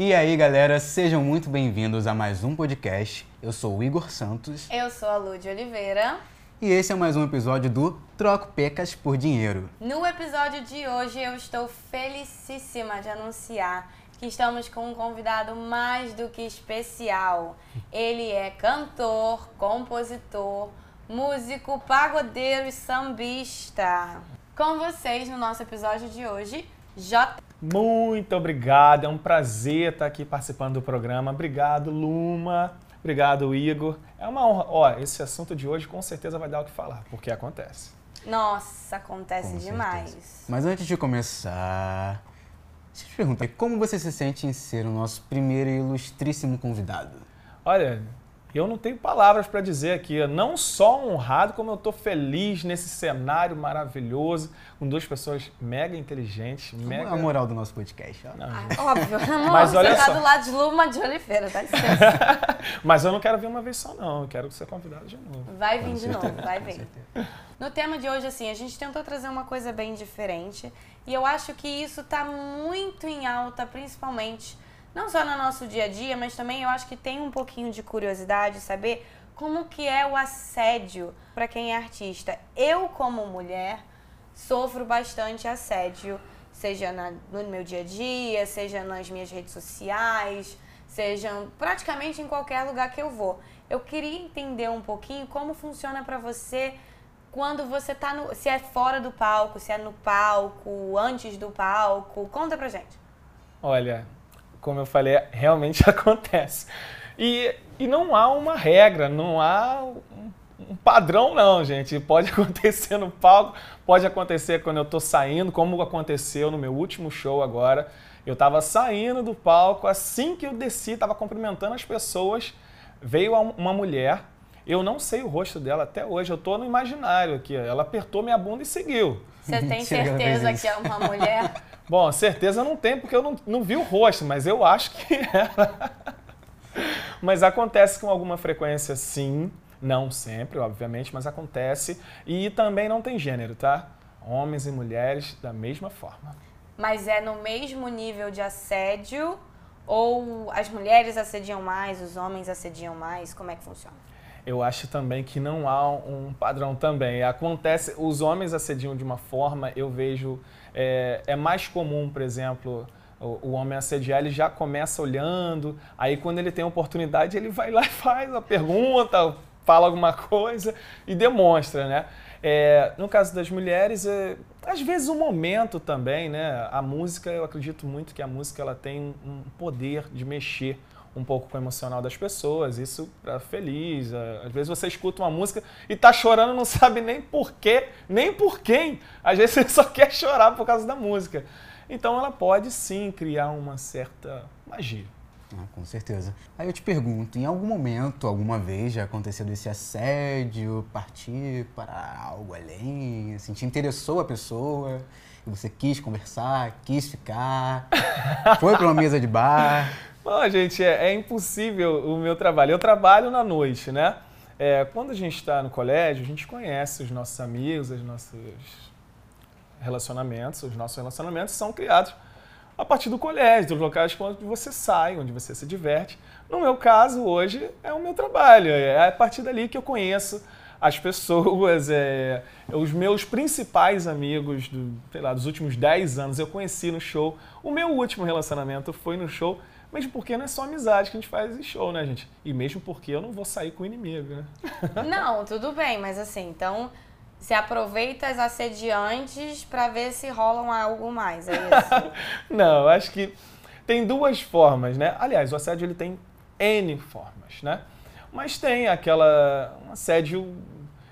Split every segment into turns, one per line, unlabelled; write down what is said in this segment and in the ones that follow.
E aí, galera, sejam muito bem-vindos a mais um podcast. Eu sou o Igor Santos.
Eu sou a Lud Oliveira.
E esse é mais um episódio do Troco Pecas por Dinheiro.
No episódio de hoje, eu estou felicíssima de anunciar que estamos com um convidado mais do que especial. Ele é cantor, compositor, músico, pagodeiro e sambista. Com vocês no nosso episódio de hoje, J.
Muito obrigado, é um prazer estar aqui participando do programa. Obrigado, Luma. Obrigado, Igor. É uma honra. Ó, esse assunto de hoje com certeza vai dar o que falar, porque acontece.
Nossa, acontece
Com
demais.
certeza. Mas antes de começar, deixa eu te perguntar, como você se sente em ser o nosso primeiro e ilustríssimo convidado?
Olha, eu não tenho palavras para dizer aqui. Não só honrado, como eu estou feliz nesse cenário maravilhoso, com duas pessoas mega inteligentes, mega.
A moral do nosso podcast, ó.
Não,
Ah, óbvio, amor,
Mas olha
você tá
só.
do lado de Luma de Oliveira, dá licença.
Mas eu não quero vir uma vez só, não. Eu quero ser convidado de novo.
Vai
Com
vir de
certeza,
novo, vai
com
vir.
certeza.
No tema de hoje, assim, a gente tentou trazer uma coisa bem diferente e eu acho que isso tá muito em alta, principalmente, não só no nosso dia a dia, mas também eu acho que tem um pouquinho de curiosidade saber como que é o assédio para quem é artista. Eu, como mulher, sofro bastante assédio, seja na- no meu dia a dia, seja nas minhas redes sociais, seja praticamente em qualquer lugar que eu vou. Eu queria entender um pouquinho como funciona para você quando você tá no, se é fora do palco, se é no palco, antes do palco. Conta pra gente.
Olha, como eu falei, realmente acontece. E, e não há uma regra, não há um, padrão, não, gente. Pode acontecer no palco, pode acontecer quando eu tô saindo, como aconteceu no meu último show agora. Eu tava saindo do palco, assim que eu desci, tava cumprimentando as pessoas, veio uma mulher. Eu não sei o rosto dela até hoje, eu tô no imaginário aqui. Ela apertou minha bunda e seguiu.
Você tem
que
certeza que é uma mulher?
Bom, certeza não tenho porque eu não, não vi o rosto, mas eu acho que ela. mas acontece com alguma frequência, sim. Não sempre, obviamente, mas acontece. E também não tem gênero, tá? Homens e mulheres da mesma forma.
Mas é no mesmo nível de assédio? Ou as mulheres assediam mais, os homens assediam mais? Como é que funciona?
Eu acho também que não há um padrão também. Acontece, os homens assediam de uma forma, eu vejo, é, é mais comum, por exemplo, o, o homem assediar, ele já começa olhando, aí quando ele tem oportunidade, ele vai lá e faz a pergunta, fala alguma coisa e demonstra, né? É, no caso das mulheres, é, às vezes o momento também, né? A música, eu acredito muito que a música ela tem um poder de mexer um pouco com o emocional das pessoas, isso pra feliz. é, Às vezes você escuta uma música e tá chorando, não sabe nem por quê, nem por quem. Às vezes você só quer chorar por causa da música. Então ela pode sim criar uma certa magia.
Ah, com certeza. Aí eu te pergunto, em algum momento, alguma vez já aconteceu desse assédio, partir para algo além, assim, te interessou a pessoa e você quis conversar, quis ficar, foi para uma mesa de bar?
Bom, gente, é, é impossível o meu trabalho. Eu trabalho na noite, né? É, quando a gente está no colégio, a gente conhece os nossos amigos, os nossos relacionamentos. Os nossos relacionamentos são criados a partir do colégio, dos locais onde você sai, onde você se diverte. No meu caso, hoje, é o meu trabalho. É a partir dali que eu conheço as pessoas, é, os meus principais amigos do, lá, dos últimos 10 anos eu conheci no show. O meu último relacionamento foi no show, mesmo porque não é só amizade que a gente faz show, né, gente? E mesmo porque eu não vou sair com o inimigo, né?
Não, tudo bem, mas assim, então você aproveita as assediantes pra ver se rolam algo mais, é isso?
Não, eu acho que tem duas formas, né? Aliás, o assédio ele tem N formas, né? Mas tem aquela um assédio,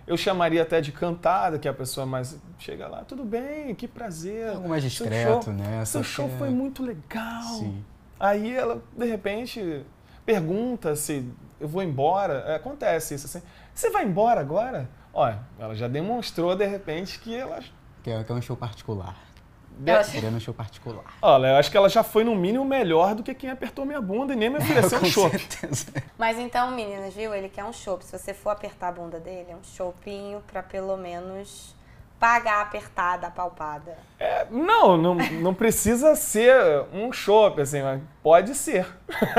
eu chamaria até de cantada, que a pessoa mais chega lá, tudo bem, que prazer.
Algo mais
seu
discreto,
show-
né?
Seu show
é-
foi muito legal.
Sim.
Aí ela, de repente, pergunta se eu vou embora. É, Acontece isso assim. Você vai embora agora? Olha, ela já demonstrou, de repente, que ela
Que é, que é um show particular.
Acho-
Querendo um show particular.
Olha, eu acho que ela já foi no mínimo melhor do que quem apertou minha bunda e nem me ofereceu um
Com
chopp.
certeza.
Mas então, meninas, viu? Ele quer um chopp. Se você for apertar a bunda dele, é um choppinho pra pelo menos paga apertada, palpada?
É, não, não, não precisa ser um shopping, assim, mas pode ser.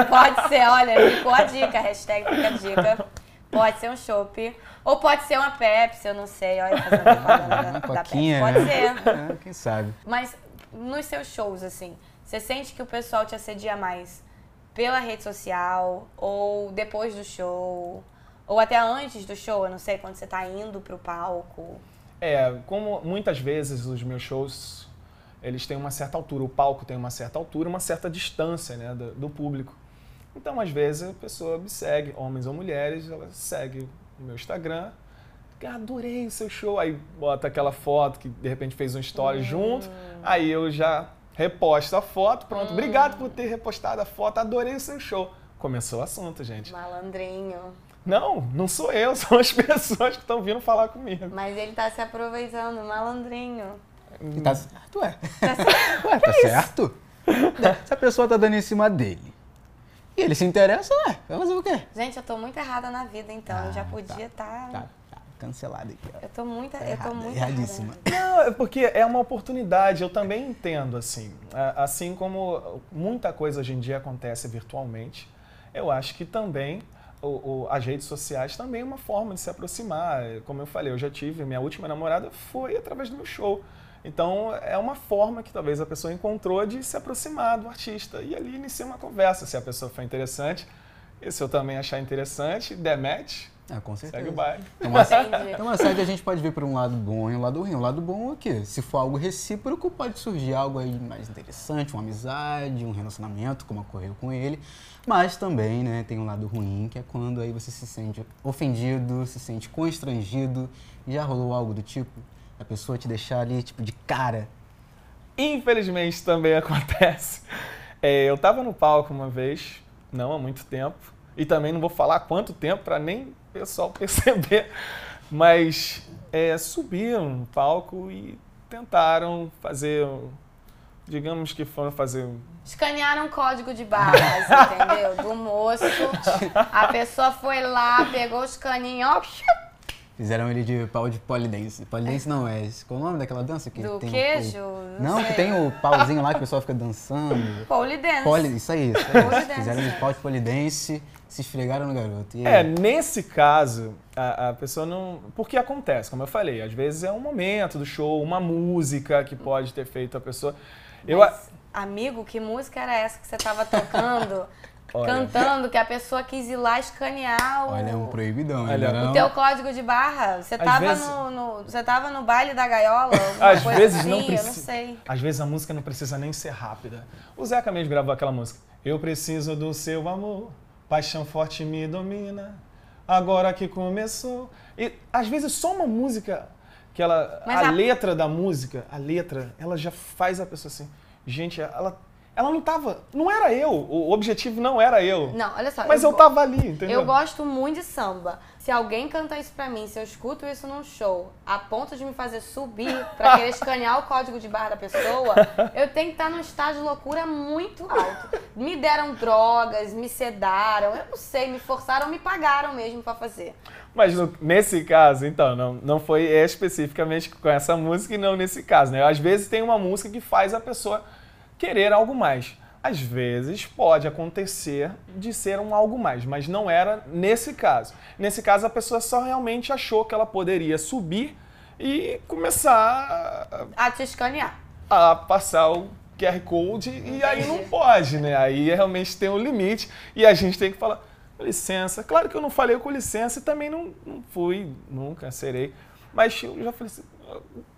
Pode ser, olha, ficou a dica, hashtag fica a dica. Pode ser um chopp. Ou pode ser uma Pepsi, eu não sei. Olha, fazendo propaganda da,
Uma
da Pepsi.
coquinha,
Pode ser.
É, quem sabe.
Mas nos seus shows, assim, você sente que o pessoal te assedia mais pela rede social ou depois do show? Ou até antes do show, eu não sei, quando você tá indo pro palco?
É, como muitas vezes os meus shows, eles têm uma certa altura, o palco tem uma certa altura, uma certa distância né, do, do público. Então, às vezes, a pessoa me segue, homens ou mulheres, ela segue o meu Instagram, "Ah, adorei o seu show, aí bota aquela foto que de repente fez um story junto, aí eu já reposto a foto, pronto, obrigado por ter repostado a foto, adorei o seu show. Começou o assunto, gente.
Malandrinho.
Não, não sou eu, são as pessoas que estão vindo falar comigo.
Mas ele tá se aproveitando, malandrinho.
E tá certo, ué. Ué, tá certo? Se a pessoa tá dando em cima dele e ele se interessa, ué, vai fazer o quê?
Gente, eu tô muito errada na vida, então. eu já
Ah,
podia estar.
Tá, tá, cancelado aqui, ó.
Eu tô muito,
Tá
eu tô muito
erradíssima.
errada.
Não, é porque é uma oportunidade, eu também entendo assim. Assim como muita coisa hoje em dia acontece virtualmente, eu acho que também o- o- as redes sociais também é uma forma de se aproximar. Como eu falei, eu já tive, minha última namorada foi através do meu show. Então é uma forma que talvez a pessoa encontrou de se aproximar do artista e ali inicia uma conversa. Se a pessoa for interessante, e se eu também achar interessante, der match,
Ah, com certeza.
segue o baile.
Então, uma,
Entendi.
então, uma série a gente pode ver por um lado bom e um lado ruim. O lado bom é o quê? Se for algo recíproco, pode surgir algo aí mais interessante, uma amizade, um relacionamento, como ocorreu com ele. Mas também, né, tem um lado ruim, que é quando aí você se sente ofendido, se sente constrangido. Já rolou algo do tipo? A pessoa te deixar ali, tipo, de cara.
Infelizmente também acontece. É, eu estava no palco uma vez, não há muito tempo, e também não vou falar quanto tempo para nem o pessoal perceber, mas é, subiram no palco e tentaram fazer, digamos que foram fazer
Escanearam um código de barras, entendeu? Do moço. A pessoa foi lá, pegou os caninhos, ó,
Fizeram ele de pau de polidense. Polidense não é. Qual o nome daquela dança que
do
tem o-
queijo.
Não, que
sei.
tem o pauzinho lá que o pessoal fica dançando.
Polidense.
Poli, isso aí, isso aí.
Polidense.
Fizeram de pau de polidense, se esfregaram no garoto. E
É, nesse caso, a, a pessoa não. Porque acontece, como eu falei, às vezes é um momento do show, uma música que pode ter feito a pessoa. Eu,
Mas, amigo, que música era essa que você tava tocando?
Olha.
Cantando, que a pessoa quis ir lá escanear o,
Olha, é um proibidão,
Olha,
ainda
o
não.
teu código de barra. Você tava,
vezes-
no, no- você tava no baile da gaiola?
Às
coisa
vezes
assim,
não
Eu
precisa.
não sei.
Às vezes a música não precisa nem ser rápida. O Zeca mesmo gravou aquela música. Eu preciso do seu amor, paixão forte me domina. Agora que começou. E às vezes só uma música que ela
Mas
a,
a-
letra da música, a letra, ela já faz a pessoa assim, gente, ela ela não tava, não era eu, o objetivo não era eu.
Não, olha só.
Mas eu,
go-
tava ali, entendeu?
Eu gosto muito de samba. Se alguém canta isso pra mim, se eu escuto isso num show, a ponto de me fazer subir pra querer escanear o código de barra da pessoa, eu tenho que estar num estágio de loucura muito alto. Me deram drogas, me sedaram, eu não sei, me forçaram, me pagaram mesmo pra fazer.
Mas no- nesse caso, então, não, não foi especificamente com essa música e não nesse caso, né? Às vezes tem uma música que faz a pessoa querer algo mais. Às vezes pode acontecer de ser um algo mais, mas não era nesse caso. Nesse caso, a pessoa só realmente achou que ela poderia subir e começar
A te escanear.
a passar o QR Code e aí não
Entendi.
pode, né? Aí realmente tem um limite e a gente tem que falar, com licença. Claro que eu não falei com licença e também não, não fui, nunca serei. Mas eu já falei assim,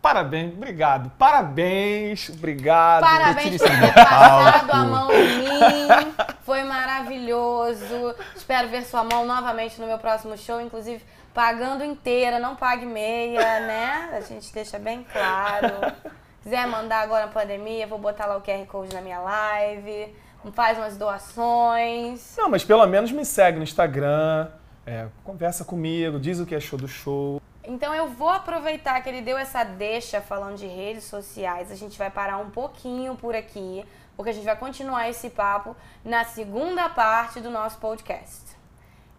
parabéns, obrigado, parabéns, obrigado.
Parabéns por ter
do
passado a mão em mim. Foi maravilhoso. Espero ver sua mão novamente no meu próximo show, inclusive pagando inteira, não pague meia, né? A gente deixa bem claro. Quiser mandar agora na pandemia, vou botar lá o QR Code na minha live. Faz umas doações.
Não, mas pelo menos me segue no Instagram, é, conversa comigo, diz o que achou do show.
Então eu vou aproveitar que ele deu essa deixa falando de redes sociais. A gente vai parar um pouquinho por aqui, porque a gente vai continuar esse papo na segunda parte do nosso podcast.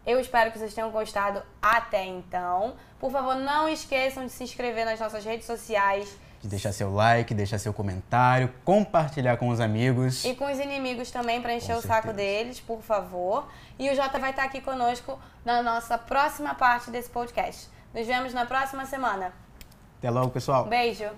Eu espero que vocês tenham gostado até então. Por favor, não esqueçam de se inscrever nas nossas redes sociais.
De deixar seu like, deixar seu comentário, compartilhar com os amigos.
E com os inimigos também, para encher
Com
o saco
certeza.
deles, por favor. E o Jota vai estar aqui conosco na nossa próxima parte desse podcast. Nos vemos na próxima semana.
Até logo, pessoal.
Beijo!